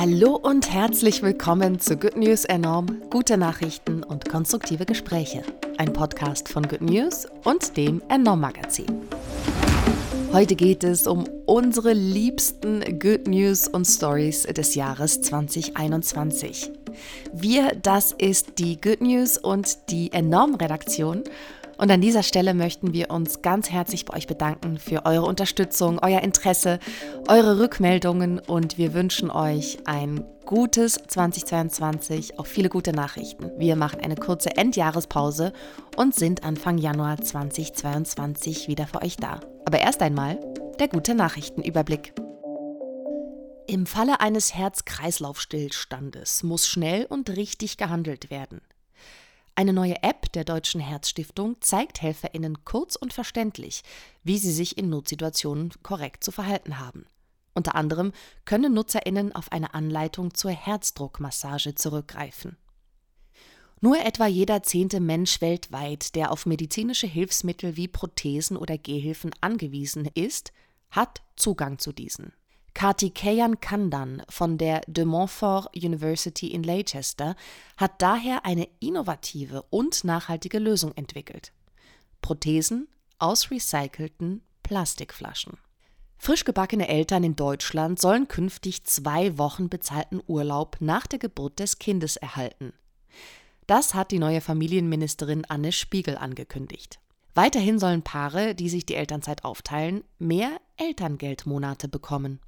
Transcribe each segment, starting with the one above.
Hallo und herzlich willkommen zu Good News Enorm, gute Nachrichten und konstruktive Gespräche. Ein Podcast von Good News und dem Enorm Magazin. Heute geht es um unsere liebsten Good News und Stories des Jahres 2021. Wir, das ist die Good News und die Enorm Redaktion und an dieser Stelle möchten wir uns ganz herzlich bei euch bedanken für eure Unterstützung, euer Interesse, eure Rückmeldungen und wir wünschen euch ein gutes 2022, auch viele gute Nachrichten. Wir machen eine kurze Endjahrespause und sind Anfang Januar 2022 wieder für euch da. Aber erst einmal der gute Nachrichtenüberblick. Im Falle eines Herz-Kreislauf-Stillstandes muss schnell und richtig gehandelt werden. Eine neue App der Deutschen Herzstiftung zeigt HelferInnen kurz und verständlich, wie sie sich in Notsituationen korrekt zu verhalten haben. Unter anderem können NutzerInnen auf eine Anleitung zur Herzdruckmassage zurückgreifen. Nur etwa jeder zehnte Mensch weltweit, der auf medizinische Hilfsmittel wie Prothesen oder Gehhilfen angewiesen ist, hat Zugang zu diesen. Kartikeyan Kandan von der De Montfort University in Leicester hat daher eine innovative und nachhaltige Lösung entwickelt. Prothesen aus recycelten Plastikflaschen. Frisch gebackene Eltern in Deutschland sollen künftig zwei Wochen bezahlten Urlaub nach der Geburt des Kindes erhalten. Das hat die neue Familienministerin Anne Spiegel angekündigt. Weiterhin sollen Paare, die sich die Elternzeit aufteilen, mehr Elterngeldmonate bekommen.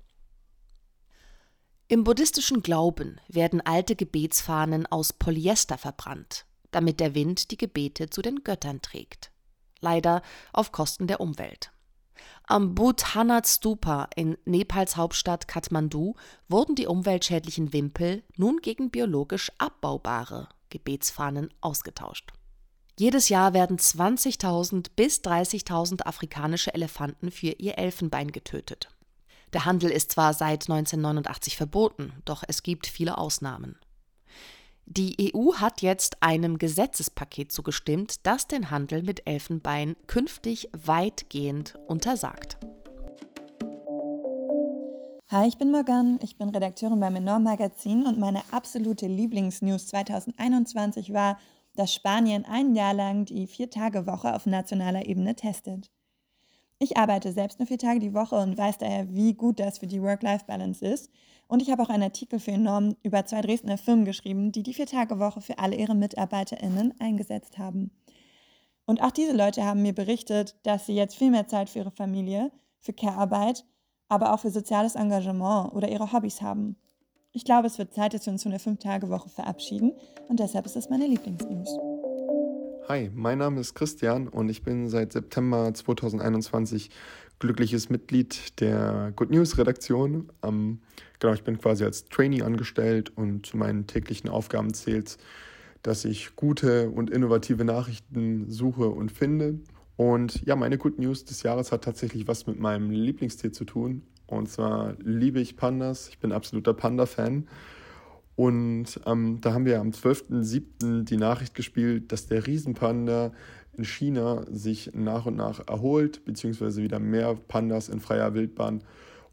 Im buddhistischen Glauben werden alte Gebetsfahnen aus Polyester verbrannt, damit der Wind die Gebete zu den Göttern trägt. Leider auf Kosten der Umwelt. Am Bhutanat Stupa in Nepals Hauptstadt Kathmandu wurden die umweltschädlichen Wimpel nun gegen biologisch abbaubare Gebetsfahnen ausgetauscht. Jedes Jahr werden 20.000 bis 30.000 afrikanische Elefanten für ihr Elfenbein getötet. Der Handel ist zwar seit 1989 verboten, doch es gibt viele Ausnahmen. Die EU hat jetzt einem Gesetzespaket zugestimmt, das den Handel mit Elfenbein künftig weitgehend untersagt. Hi, ich bin Morgan, ich bin Redakteurin beim Enorm Magazin und meine absolute Lieblingsnews 2021 war, dass Spanien ein Jahr lang die Vier-Tage-Woche auf nationaler Ebene testet. Ich arbeite selbst nur vier Tage die Woche und weiß daher, wie gut das für die Work-Life-Balance ist. Und ich habe auch einen Artikel für Enorm über zwei Dresdner Firmen geschrieben, die die Vier-Tage-Woche für alle ihre MitarbeiterInnen eingesetzt haben. Und auch diese Leute haben mir berichtet, dass sie jetzt viel mehr Zeit für ihre Familie, für Care-Arbeit, aber auch für soziales Engagement oder ihre Hobbys haben. Ich glaube, es wird Zeit, dass wir uns von der Fünf-Tage-Woche verabschieden und deshalb ist es meine Lieblingsnews. Hi, mein Name ist Christian und ich bin seit September 2021 glückliches Mitglied der Good News Redaktion. Ähm, genau, ich bin quasi als Trainee angestellt und zu meinen täglichen Aufgaben zählt, dass ich gute und innovative Nachrichten suche und finde. Und ja, meine Good News des Jahres hat tatsächlich was mit meinem Lieblingstier zu tun. Und zwar liebe ich Pandas. Ich bin absoluter Panda-Fan. Und ähm, da haben wir am 12.07. die Nachricht gespielt, dass der Riesenpanda in China sich nach und nach erholt, beziehungsweise wieder mehr Pandas in freier Wildbahn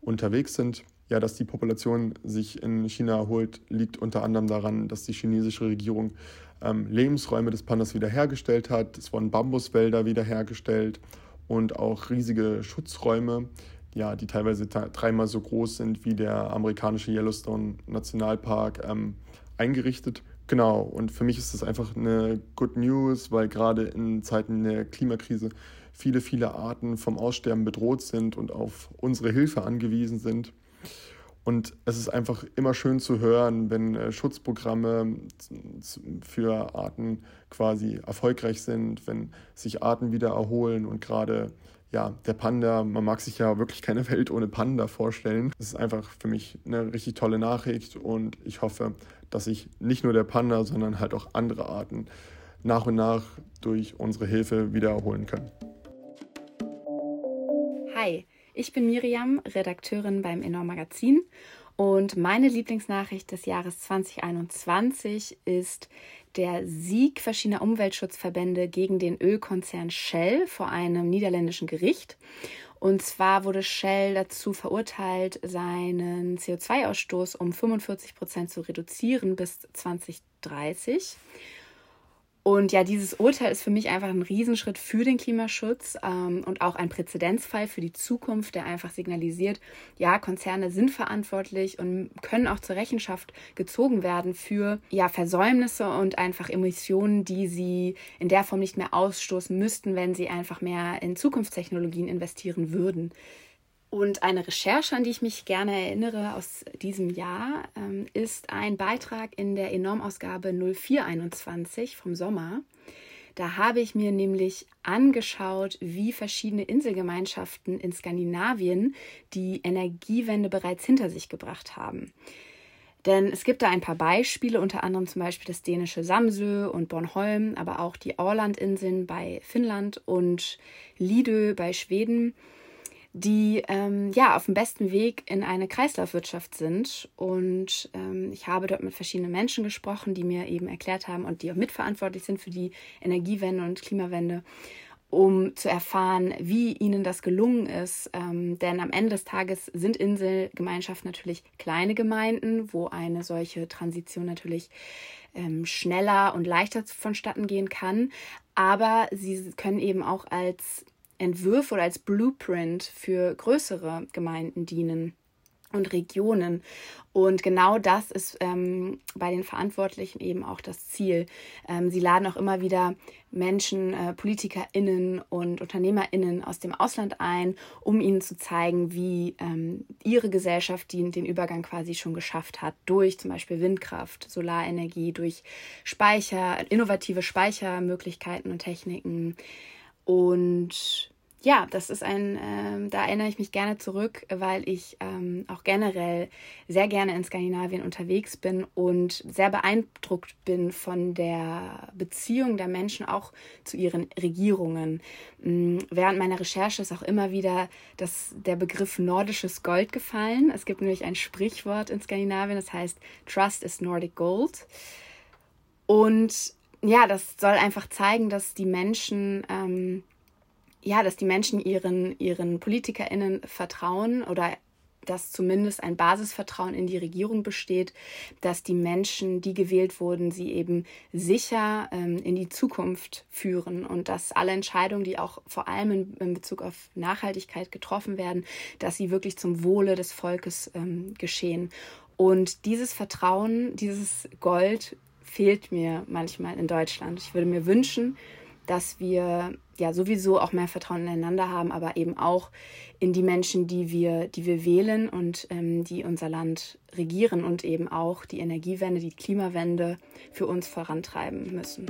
unterwegs sind. Ja, dass die Population sich in China erholt, liegt unter anderem daran, dass die chinesische Regierung ähm, Lebensräume des Pandas wiederhergestellt hat. Es wurden Bambuswälder wiederhergestellt und auch riesige Schutzräume ja, die teilweise dreimal so groß sind wie der amerikanische Yellowstone Nationalpark, ähm, eingerichtet. Genau, und für mich ist das einfach eine Good News, weil gerade in Zeiten der Klimakrise viele, viele Arten vom Aussterben bedroht sind und auf unsere Hilfe angewiesen sind. Und es ist einfach immer schön zu hören, wenn äh, Schutzprogramme für Arten quasi erfolgreich sind, wenn sich Arten wieder erholen und gerade ja, der Panda, man mag sich ja wirklich keine Welt ohne Panda vorstellen. Das ist einfach für mich eine richtig tolle Nachricht und ich hoffe, dass sich nicht nur der Panda, sondern halt auch andere Arten nach und nach durch unsere Hilfe wieder erholen können. Hi, ich bin Miriam, Redakteurin beim Enorm Magazin und meine Lieblingsnachricht des Jahres 2021 ist der Sieg verschiedener Umweltschutzverbände gegen den Ölkonzern Shell vor einem niederländischen Gericht. Und zwar wurde Shell dazu verurteilt, seinen CO2-Ausstoß um 45 Prozent zu reduzieren bis 2030. Und ja, dieses Urteil ist für mich einfach ein Riesenschritt für den Klimaschutz ähm, und auch ein Präzedenzfall für die Zukunft, der einfach signalisiert, ja, Konzerne sind verantwortlich und können auch zur Rechenschaft gezogen werden für ja, Versäumnisse und einfach Emissionen, die sie in der Form nicht mehr ausstoßen müssten, wenn sie einfach mehr in Zukunftstechnologien investieren würden. Und eine Recherche, an die ich mich gerne erinnere aus diesem Jahr, ähm, ist ein Beitrag in der Enormausgabe 0421 vom Sommer. Da habe ich mir nämlich angeschaut, wie verschiedene Inselgemeinschaften in Skandinavien die Energiewende bereits hinter sich gebracht haben. Denn es gibt da ein paar Beispiele, unter anderem zum Beispiel das dänische Samsø und Bornholm, aber auch die Ålandinseln bei Finnland und Lidö bei Schweden die ähm, ja auf dem besten Weg in eine Kreislaufwirtschaft sind. Und ähm, ich habe dort mit verschiedenen Menschen gesprochen, die mir eben erklärt haben und die auch mitverantwortlich sind für die Energiewende und Klimawende, um zu erfahren, wie ihnen das gelungen ist. Ähm, denn am Ende des Tages sind Inselgemeinschaften natürlich kleine Gemeinden, wo eine solche Transition natürlich ähm, schneller und leichter vonstatten gehen kann. Aber sie können eben auch als Entwürfe oder als Blueprint für größere Gemeinden dienen und Regionen. Und genau das ist ähm, bei den Verantwortlichen eben auch das Ziel. Ähm, sie laden auch immer wieder Menschen, äh, PolitikerInnen und UnternehmerInnen aus dem Ausland ein, um ihnen zu zeigen, wie ähm, ihre Gesellschaft die, den Übergang quasi schon geschafft hat, durch zum Beispiel Windkraft, Solarenergie, durch Speicher, innovative Speichermöglichkeiten und Techniken. Und ja, das ist ein, äh, da erinnere ich mich gerne zurück, weil ich ähm, auch generell sehr gerne in Skandinavien unterwegs bin und sehr beeindruckt bin von der Beziehung der Menschen auch zu ihren Regierungen. Ähm, während meiner Recherche ist auch immer wieder das, der Begriff nordisches Gold gefallen. Es gibt nämlich ein Sprichwort in Skandinavien, das heißt Trust is Nordic Gold. Und ja, das soll einfach zeigen, dass die Menschen, ähm, ja, dass die Menschen ihren, ihren PolitikerInnen vertrauen oder dass zumindest ein Basisvertrauen in die Regierung besteht, dass die Menschen, die gewählt wurden, sie eben sicher ähm, in die Zukunft führen und dass alle Entscheidungen, die auch vor allem in, in Bezug auf Nachhaltigkeit getroffen werden, dass sie wirklich zum Wohle des Volkes ähm, geschehen. Und dieses Vertrauen, dieses Gold fehlt mir manchmal in Deutschland. Ich würde mir wünschen, dass wir ja sowieso auch mehr Vertrauen ineinander haben, aber eben auch in die Menschen, die wir, die wir wählen und ähm, die unser Land regieren und eben auch die Energiewende, die Klimawende für uns vorantreiben müssen.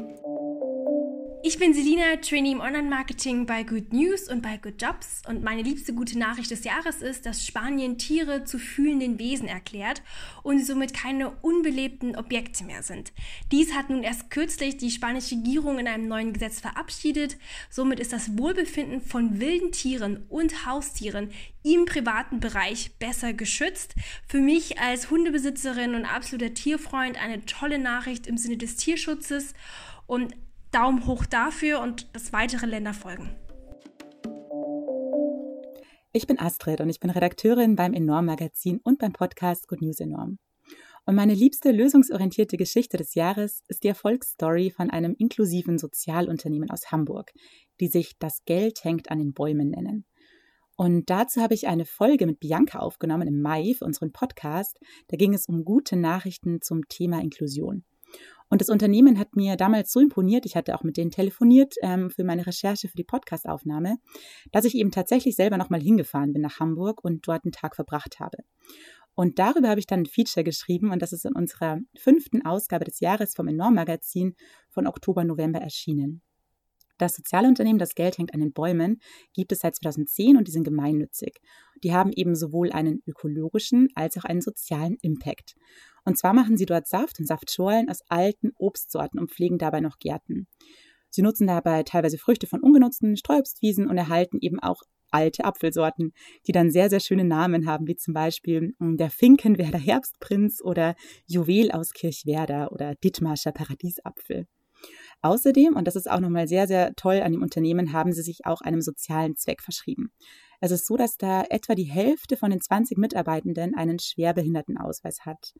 Ich bin Selina, Trainee im Online-Marketing bei Good News und bei Good Jobs und meine liebste gute Nachricht des Jahres ist, dass Spanien Tiere zu fühlenden Wesen erklärt und somit keine unbelebten Objekte mehr sind. Dies hat nun erst kürzlich die spanische Regierung in einem neuen Gesetz verabschiedet. Somit ist das Wohlbefinden von wilden Tieren und Haustieren im privaten Bereich besser geschützt. Für mich als Hundebesitzerin und absoluter Tierfreund eine tolle Nachricht im Sinne des Tierschutzes und Daumen hoch dafür und dass weitere Länder folgen. Ich bin Astrid und ich bin Redakteurin beim Enorm Magazin und beim Podcast Good News Enorm. Und meine liebste lösungsorientierte Geschichte des Jahres ist die Erfolgsstory von einem inklusiven Sozialunternehmen aus Hamburg, die sich Das Geld hängt an den Bäumen nennen. Und dazu habe ich eine Folge mit Bianca aufgenommen im Mai für unseren Podcast. Da ging es um gute Nachrichten zum Thema Inklusion. Und das Unternehmen hat mir damals so imponiert, ich hatte auch mit denen telefoniert ähm, für meine Recherche für die Podcastaufnahme, dass ich eben tatsächlich selber nochmal hingefahren bin nach Hamburg und dort einen Tag verbracht habe. Und darüber habe ich dann ein Feature geschrieben und das ist in unserer fünften Ausgabe des Jahres vom Enorm Magazin von Oktober, November erschienen. Das Sozialunternehmen Das Geld hängt an den Bäumen gibt es seit 2010 und die sind gemeinnützig. Die haben eben sowohl einen ökologischen als auch einen sozialen Impact. Und zwar machen sie dort Saft und Saftschorlen aus alten Obstsorten und pflegen dabei noch Gärten. Sie nutzen dabei teilweise Früchte von ungenutzten Streuobstwiesen und erhalten eben auch alte Apfelsorten, die dann sehr, sehr schöne Namen haben, wie zum Beispiel hm, der Finkenwerder Herbstprinz oder Juwel aus Kirchwerder oder Dithmarscher Paradiesapfel. Außerdem, und das ist auch nochmal sehr, sehr toll an dem Unternehmen, haben sie sich auch einem sozialen Zweck verschrieben. Es ist so, dass da etwa die Hälfte von den 20 Mitarbeitenden einen Schwerbehindertenausweis hat.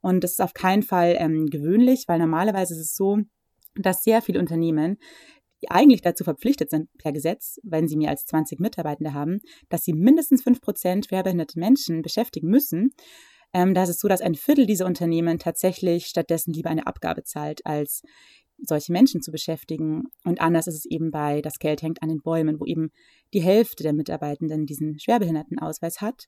Und das ist auf keinen Fall ähm, gewöhnlich, weil normalerweise ist es so, dass sehr viele Unternehmen die eigentlich dazu verpflichtet sind per Gesetz, wenn sie mehr als 20 Mitarbeitende haben, dass sie mindestens 5 Prozent schwerbehinderte Menschen beschäftigen müssen. Ähm, da ist es so, dass ein Viertel dieser Unternehmen tatsächlich stattdessen lieber eine Abgabe zahlt, als solche Menschen zu beschäftigen. Und anders ist es eben bei Das Geld hängt an den Bäumen, wo eben die Hälfte der Mitarbeitenden diesen Schwerbehindertenausweis hat.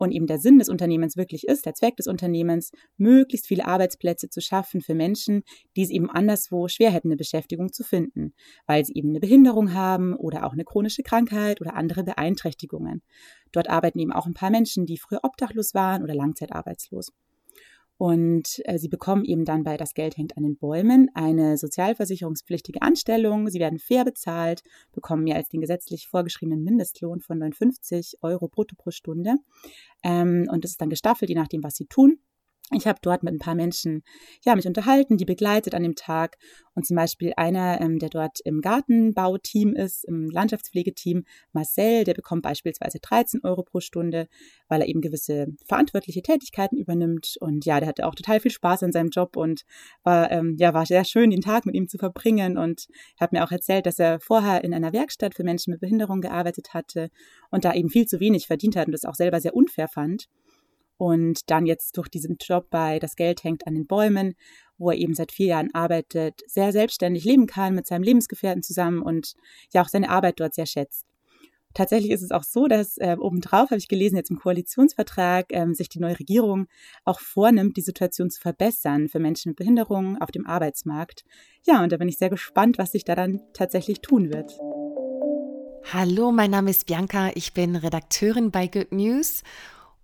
Und eben der Sinn des Unternehmens wirklich ist, der Zweck des Unternehmens, möglichst viele Arbeitsplätze zu schaffen für Menschen, die es eben anderswo schwer hätten, eine Beschäftigung zu finden, weil sie eben eine Behinderung haben oder auch eine chronische Krankheit oder andere Beeinträchtigungen. Dort arbeiten eben auch ein paar Menschen, die früher obdachlos waren oder langzeitarbeitslos. Und äh, sie bekommen eben dann bei Das Geld hängt an den Bäumen eine sozialversicherungspflichtige Anstellung. Sie werden fair bezahlt, bekommen mehr als den gesetzlich vorgeschriebenen Mindestlohn von 59 Euro brutto pro Stunde. Ähm, und das ist dann gestaffelt, je nachdem, was sie tun. Ich habe dort mit ein paar Menschen ja, mich unterhalten, die begleitet an dem Tag. Und zum Beispiel einer, ähm, der dort im Gartenbauteam ist, im Landschaftspflegeteam, Marcel, der bekommt beispielsweise 13 Euro pro Stunde, weil er eben gewisse verantwortliche Tätigkeiten übernimmt. Und ja, der hatte auch total viel Spaß an seinem Job und war, ähm, ja, war sehr schön, den Tag mit ihm zu verbringen. Und hat mir auch erzählt, dass er vorher in einer Werkstatt für Menschen mit Behinderung gearbeitet hatte und da eben viel zu wenig verdient hat und das auch selber sehr unfair fand und dann jetzt durch diesen Job bei Das Geld hängt an den Bäumen, wo er eben seit vier Jahren arbeitet, sehr selbstständig leben kann mit seinem Lebensgefährten zusammen und ja auch seine Arbeit dort sehr schätzt. Tatsächlich ist es auch so, dass äh, obendrauf, habe ich gelesen, jetzt im Koalitionsvertrag ähm, sich die neue Regierung auch vornimmt, die Situation zu verbessern für Menschen mit Behinderungen auf dem Arbeitsmarkt. Ja, und da bin ich sehr gespannt, was sich da dann tatsächlich tun wird. Hallo, mein Name ist Bianca, ich bin Redakteurin bei Good News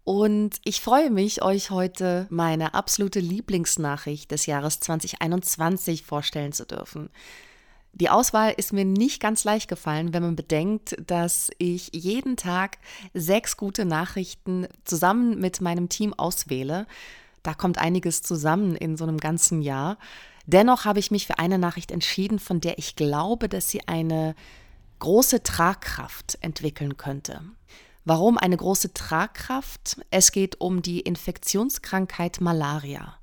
und ich freue mich, euch heute meine absolute Lieblingsnachricht des Jahres 2021 vorstellen zu dürfen. Die Auswahl ist mir nicht ganz leicht gefallen, wenn man bedenkt, dass ich jeden Tag sechs gute Nachrichten zusammen mit meinem Team auswähle. Da kommt einiges zusammen in so einem ganzen Jahr. Dennoch habe ich mich für eine Nachricht entschieden, von der ich glaube, dass sie eine große Tragkraft entwickeln könnte. Warum eine große Tragkraft? Es geht um die Infektionskrankheit Malaria.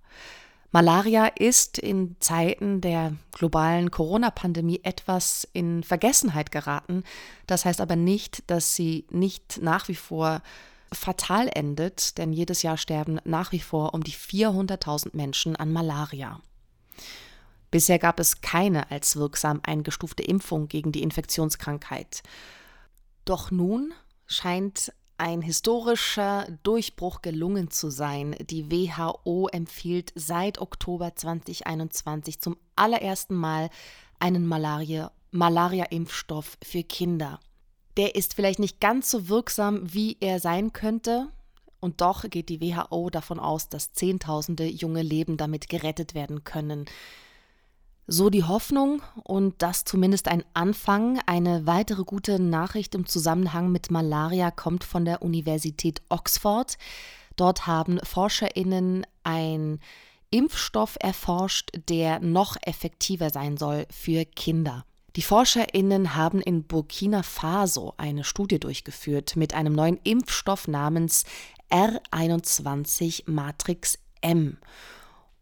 Malaria ist in Zeiten der globalen Corona-Pandemie etwas in Vergessenheit geraten. Das heißt aber nicht, dass sie nicht nach wie vor fatal endet, denn jedes Jahr sterben nach wie vor um die 400.000 Menschen an Malaria. Bisher gab es keine als wirksam eingestufte Impfung gegen die Infektionskrankheit. Doch nun scheint ein historischer Durchbruch gelungen zu sein. Die WHO empfiehlt seit Oktober 2021 zum allerersten Mal einen Malaria-Impfstoff für Kinder. Der ist vielleicht nicht ganz so wirksam, wie er sein könnte, und doch geht die WHO davon aus, dass Zehntausende junge Leben damit gerettet werden können. So die Hoffnung und das zumindest ein Anfang. Eine weitere gute Nachricht im Zusammenhang mit Malaria kommt von der Universität Oxford. Dort haben Forscherinnen ein Impfstoff erforscht, der noch effektiver sein soll für Kinder. Die Forscherinnen haben in Burkina Faso eine Studie durchgeführt mit einem neuen Impfstoff namens R21 Matrix M.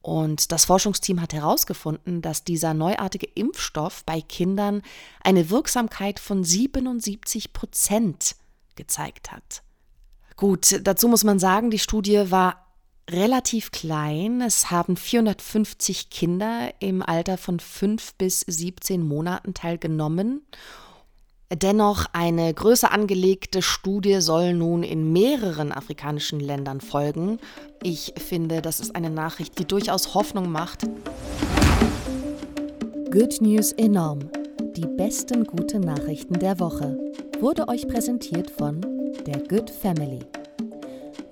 Und das Forschungsteam hat herausgefunden, dass dieser neuartige Impfstoff bei Kindern eine Wirksamkeit von 77 Prozent gezeigt hat. Gut, dazu muss man sagen, die Studie war relativ klein. Es haben 450 Kinder im Alter von 5 bis 17 Monaten teilgenommen Dennoch eine größer angelegte Studie soll nun in mehreren afrikanischen Ländern folgen. Ich finde, das ist eine Nachricht, die durchaus Hoffnung macht. Good News enorm. Die besten guten Nachrichten der Woche wurde euch präsentiert von der Good Family.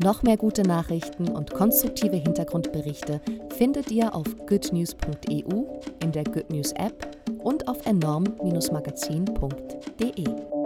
Noch mehr gute Nachrichten und konstruktive Hintergrundberichte findet ihr auf goodnews.eu, in der Good News App und auf enorm-magazin.de.